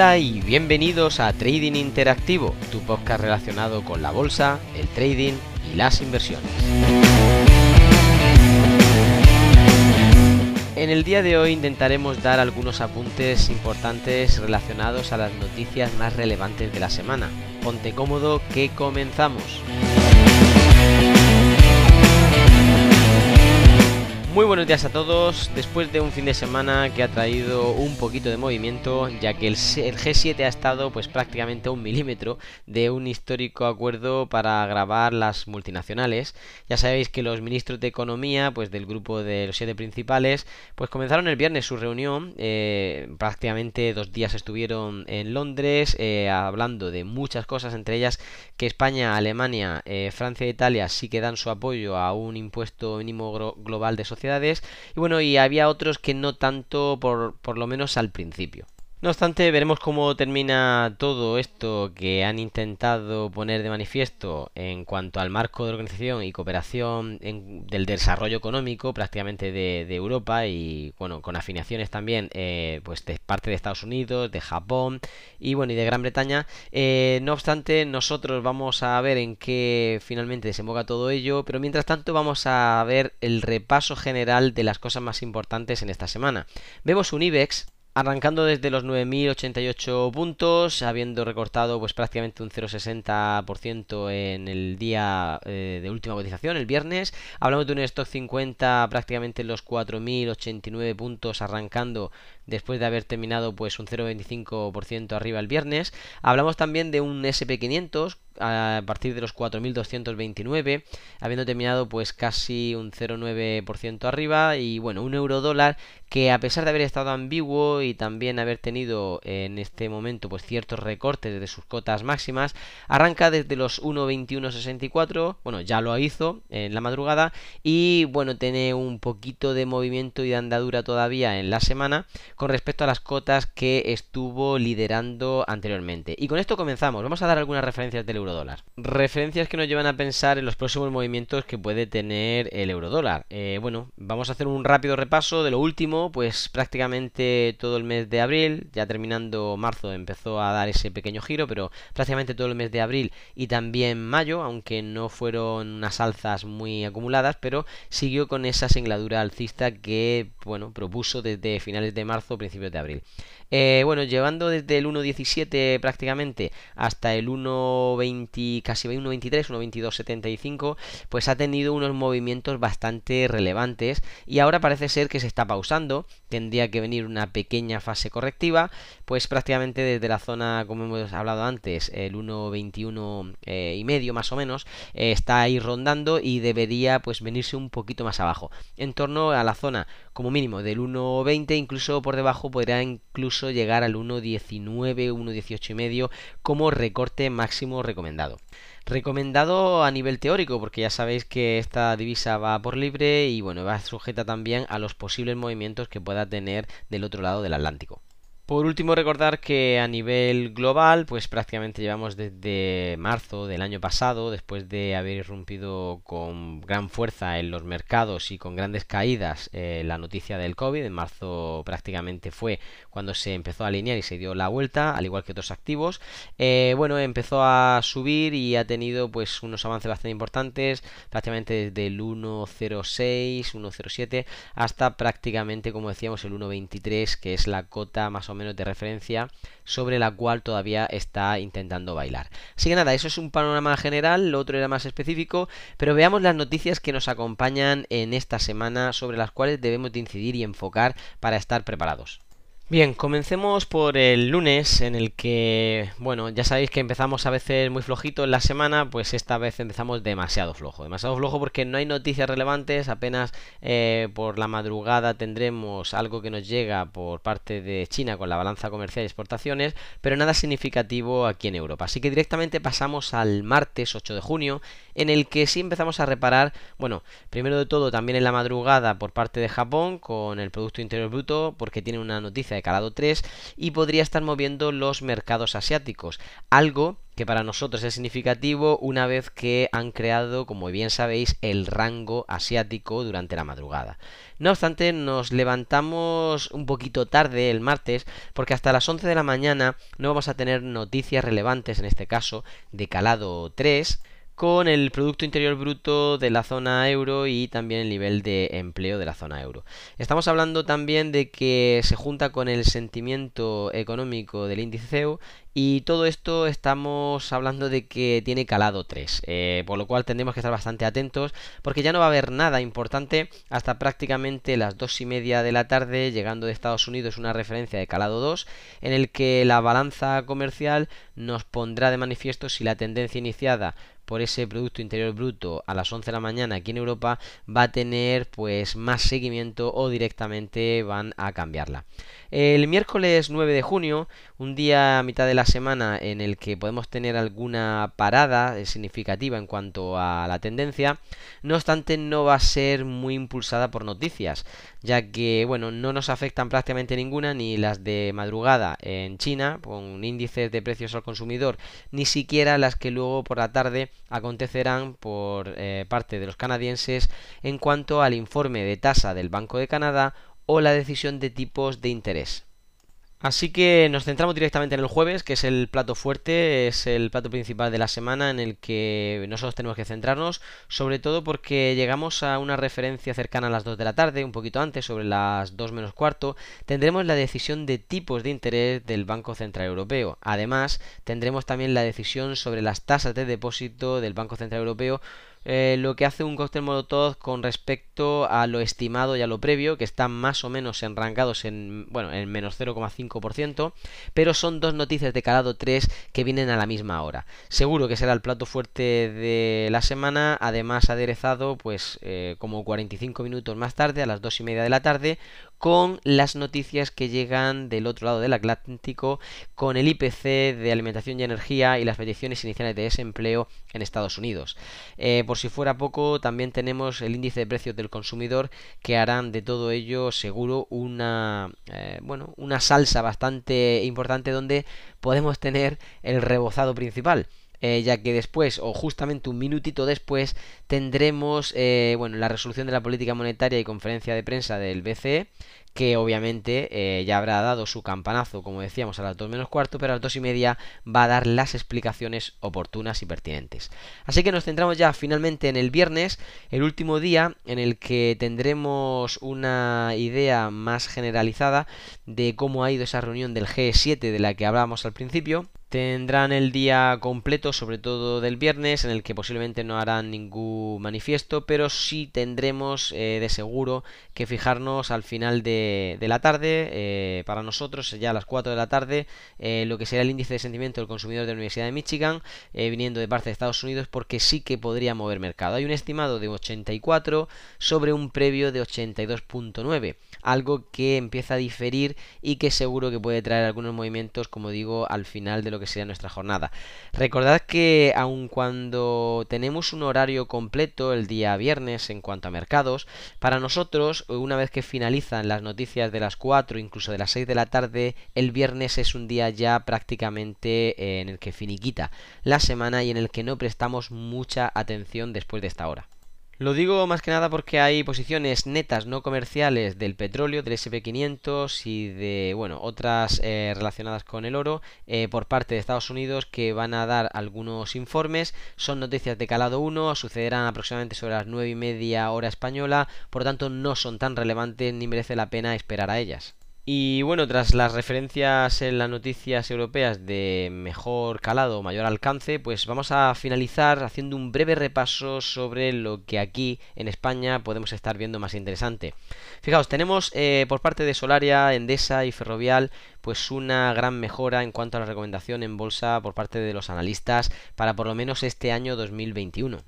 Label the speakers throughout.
Speaker 1: Hola y bienvenidos a Trading Interactivo, tu podcast relacionado con la bolsa, el trading y las inversiones. En el día de hoy intentaremos dar algunos apuntes importantes relacionados a las noticias más relevantes de la semana. Ponte cómodo que comenzamos. Muy buenos días a todos, después de un fin de semana que ha traído un poquito de movimiento, ya que el, G7 ha estado pues prácticamente a un milímetro de un histórico acuerdo para grabar las multinacionales. Ya sabéis que los ministros de Economía, pues del grupo de los siete principales, pues comenzaron el viernes su reunión, eh, prácticamente dos días estuvieron en Londres eh, hablando de muchas cosas, entre ellas que España, Alemania, eh, Francia e Italia sí que dan su apoyo a un impuesto mínimo global de y bueno, y había otros que no tanto por, por lo menos al principio. No obstante, veremos cómo termina todo esto que han intentado poner de manifiesto en cuanto al marco de organización y cooperación del desarrollo económico prácticamente de, Europa y bueno, con afinaciones también eh, pues de parte de Estados Unidos, de Japón y bueno, y de Gran Bretaña. Eh, no obstante, nosotros vamos a ver en qué finalmente desemboca todo ello, pero mientras tanto vamos a ver el repaso general de las cosas más importantes en esta semana. Vemos un IBEX Arrancando desde los 9.088 puntos, habiendo recortado pues prácticamente un 0,60% en el día eh, de última cotización, el viernes. Hablamos de un stock 50 prácticamente en los 4.089 puntos, arrancando después de haber terminado pues un 0,25% arriba el viernes. Hablamos también de un SP500 a partir de los 4.229, habiendo terminado pues casi un 0,9% arriba y bueno, un euro dólar que a pesar de haber estado ambiguo y también haber tenido en este momento pues ciertos recortes de sus cotas máximas, arranca desde los 1.2164, bueno, ya lo hizo en la madrugada y bueno, tiene un poquito de movimiento y de andadura todavía en la semana con respecto a las cotas que estuvo liderando anteriormente. Y con esto comenzamos, vamos a dar algunas referencias del Referencias que nos llevan a pensar en los próximos movimientos que puede tener el euro dólar. Eh, bueno, vamos a hacer un rápido repaso de lo último, pues prácticamente todo el mes de abril, ya terminando marzo empezó a dar ese pequeño giro, pero prácticamente todo el mes de abril y también mayo, aunque no fueron unas alzas muy acumuladas, pero siguió con esa singladura alcista que, bueno, propuso desde finales de marzo, principios de abril. Eh, bueno, llevando desde el 1.17 prácticamente hasta el 1.20, casi 1.23, 1.22.75, pues ha tenido unos movimientos bastante relevantes y ahora parece ser que se está pausando, tendría que venir una pequeña fase correctiva, pues prácticamente desde la zona, como hemos hablado antes, el 1.21 eh, y medio más o menos, eh, está ahí rondando y debería pues venirse un poquito más abajo, en torno a la zona como mínimo del 1.20, incluso por debajo podría incluso llegar al 1.19, 1.18 y medio como recorte máximo recomendado. Recomendado a nivel teórico, porque ya sabéis que esta divisa va por libre y bueno, va sujeta también a los posibles movimientos que pueda tener del otro lado del Atlántico. Por último, recordar que a nivel global, pues prácticamente llevamos desde marzo del año pasado, después de haber irrumpido con gran fuerza en los mercados y con grandes caídas eh, la noticia del COVID. En marzo prácticamente fue cuando se empezó a alinear y se dio la vuelta, al igual que otros activos. Eh, bueno, empezó a subir y ha tenido pues unos avances bastante importantes, prácticamente desde el 1.06, 1.07 hasta prácticamente, como decíamos, el 1.23, que es la cota más o menos menos de referencia sobre la cual todavía está intentando bailar. Así que nada, eso es un panorama general, lo otro era más específico, pero veamos las noticias que nos acompañan en esta semana sobre las cuales debemos de incidir y enfocar para estar preparados. Bien, comencemos por el lunes en el que, bueno, ya sabéis que empezamos a veces muy flojito en la semana, pues esta vez empezamos demasiado flojo, demasiado flojo porque no hay noticias relevantes, apenas eh, por la madrugada tendremos algo que nos llega por parte de China con la balanza comercial y exportaciones, pero nada significativo aquí en Europa. Así que directamente pasamos al martes 8 de junio, en el que sí empezamos a reparar, bueno, primero de todo también en la madrugada por parte de Japón con el Producto Interior Bruto, porque tiene una noticia calado 3 y podría estar moviendo los mercados asiáticos, algo que para nosotros es significativo una vez que han creado, como bien sabéis, el rango asiático durante la madrugada. No obstante, nos levantamos un poquito tarde el martes porque hasta las 11 de la mañana no vamos a tener noticias relevantes, en este caso, de calado 3 con el Producto Interior Bruto de la zona euro y también el nivel de empleo de la zona euro. Estamos hablando también de que se junta con el sentimiento económico del índice CEU y todo esto estamos hablando de que tiene calado 3, eh, por lo cual tendremos que estar bastante atentos porque ya no va a haber nada importante hasta prácticamente las 2 y media de la tarde, llegando de Estados Unidos una referencia de calado 2, en el que la balanza comercial nos pondrá de manifiesto si la tendencia iniciada por ese Producto Interior Bruto a las 11 de la mañana aquí en Europa va a tener pues más seguimiento o directamente van a cambiarla. El miércoles 9 de junio, un día a mitad de la semana en el que podemos tener alguna parada significativa en cuanto a la tendencia, no obstante no va a ser muy impulsada por noticias, ya que bueno, no nos afectan prácticamente ninguna, ni las de madrugada en China, con índices de precios al consumidor, ni siquiera las que luego por la tarde acontecerán por eh, parte de los canadienses en cuanto al informe de tasa del Banco de Canadá o la decisión de tipos de interés. Así que nos centramos directamente en el jueves, que es el plato fuerte, es el plato principal de la semana en el que nosotros tenemos que centrarnos, sobre todo porque llegamos a una referencia cercana a las 2 de la tarde, un poquito antes, sobre las 2 menos cuarto, tendremos la decisión de tipos de interés del Banco Central Europeo. Además, tendremos también la decisión sobre las tasas de depósito del Banco Central Europeo eh, lo que hace un cóctel molotov con respecto a lo estimado y a lo previo, que están más o menos enrangados en, bueno, en menos 0,5%, pero son dos noticias de calado 3 que vienen a la misma hora. Seguro que será el plato fuerte de la semana, además aderezado pues eh, como 45 minutos más tarde, a las 2 y media de la tarde, con las noticias que llegan del otro lado del Atlántico, con el IPC de alimentación y energía y las peticiones iniciales de desempleo en Estados Unidos. Eh, por si fuera poco, también tenemos el índice de precios del consumidor que harán de todo ello seguro una, eh, bueno, una salsa bastante importante donde podemos tener el rebozado principal. Eh, ya que después, o justamente un minutito después, tendremos eh, bueno, la resolución de la política monetaria y conferencia de prensa del BCE, que obviamente eh, ya habrá dado su campanazo, como decíamos, a las 2 menos cuarto, pero a las 2 y media va a dar las explicaciones oportunas y pertinentes. Así que nos centramos ya finalmente en el viernes, el último día en el que tendremos una idea más generalizada de cómo ha ido esa reunión del G7 de la que hablábamos al principio. Tendrán el día completo, sobre todo del viernes, en el que posiblemente no harán ningún manifiesto, pero sí tendremos eh, de seguro que fijarnos al final de, la tarde, eh, para nosotros ya a las 4 de la tarde, eh, lo que será el índice de sentimiento del consumidor de la Universidad de Michigan, viniendo de parte de Estados Unidos, porque sí que podría mover mercado. Hay un estimado de 84 sobre un previo de 82.9, algo que empieza a diferir y que seguro que puede traer algunos movimientos, como digo, al final de lo que sea nuestra jornada. Recordad que aun cuando tenemos un horario completo el día viernes en cuanto a mercados, para nosotros, una vez que finalizan las noticias de las 4, incluso de las 6 de la tarde, el viernes es un día ya prácticamente eh, en el que finiquita la semana y en el que no prestamos mucha atención después de esta hora. Lo digo más que nada porque hay posiciones netas no comerciales del petróleo, del SP500 y de, bueno, otras eh, relacionadas con el oro eh, por parte de Estados Unidos que van a dar algunos informes. Son noticias de calado 1, sucederán aproximadamente sobre las 9 y media hora española, por lo tanto no son tan relevantes ni merece la pena esperar a ellas. Y bueno, tras las referencias en las noticias europeas de mejor calado o mayor alcance, pues vamos a finalizar haciendo un breve repaso sobre lo que aquí en España podemos estar viendo más interesante. Fijaos, tenemos eh, por parte de Solaria, Endesa y Ferrovial pues una gran mejora en cuanto a la recomendación en bolsa por parte de los analistas para por lo menos este año 2021.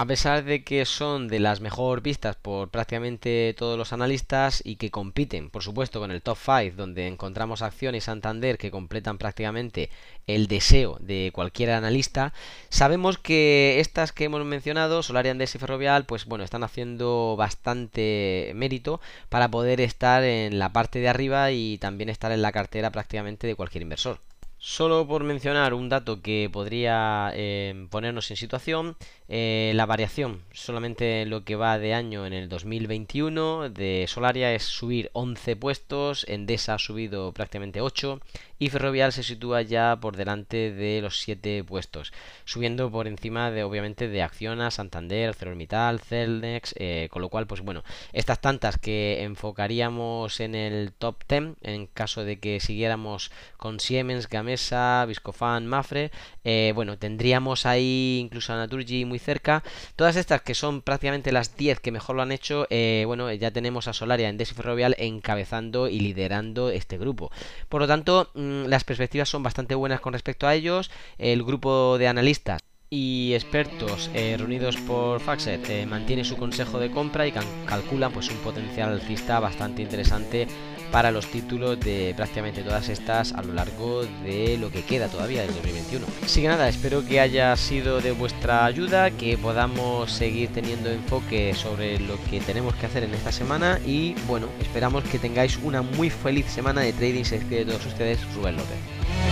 Speaker 1: A pesar de que son de las mejor vistas por prácticamente todos los analistas y que compiten, por supuesto, con el top 5, donde encontramos acciones Santander que completan prácticamente el deseo de cualquier analista, sabemos que estas que hemos mencionado, Solaria, Andes y Ferrovial, pues bueno, están haciendo bastante mérito para poder estar en la parte de arriba y también estar en la cartera prácticamente de cualquier inversor. Solo por mencionar un dato que podría eh, ponernos en situación, eh, la variación solamente lo que va de año en el 2021 de Solaria es subir 11 puestos, Endesa ha subido prácticamente 8 y Ferrovial se sitúa ya por delante de los 7 puestos, subiendo por encima de obviamente de Acciona, Santander, Cerormital, Celnex, eh, con lo cual pues bueno, estas tantas que enfocaríamos en el top 10 en caso de que siguiéramos con Siemens, Gamesa, Mesa, Viscofan, Mafre. Eh, bueno, tendríamos ahí incluso a Naturgy muy cerca. Todas estas que son prácticamente las 10 que mejor lo han hecho, eh, bueno, ya tenemos a Solaria, en y Ferrovial encabezando y liderando este grupo. Por lo tanto, mm, las perspectivas son bastante buenas con respecto a ellos. El grupo de analistas y expertos eh, reunidos por Faxet mantiene su consejo de compra y calculan pues un potencial alcista bastante interesante para los títulos de prácticamente todas estas a lo largo de lo que queda todavía del 2021. Así que nada, espero que haya sido de vuestra ayuda, que podamos seguir teniendo enfoque sobre lo que tenemos que hacer en esta semana y bueno, esperamos que tengáis una muy feliz semana de trading. Se despide de todos ustedes, Rubén López.